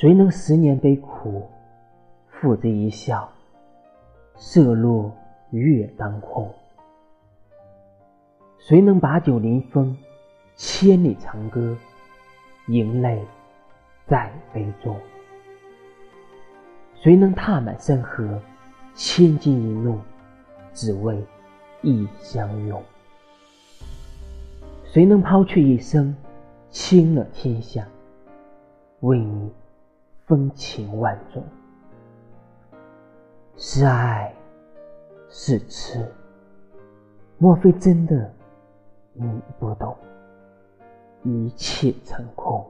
谁能十年悲苦，付之一笑？色落月当空。谁能把酒临风，千里长歌，盈泪在杯中？谁能踏满山河，千金一怒，只为一相拥？谁能抛却一生，倾了天下，为你风情万种？是爱，是痴，莫非真的你不懂，一切成空？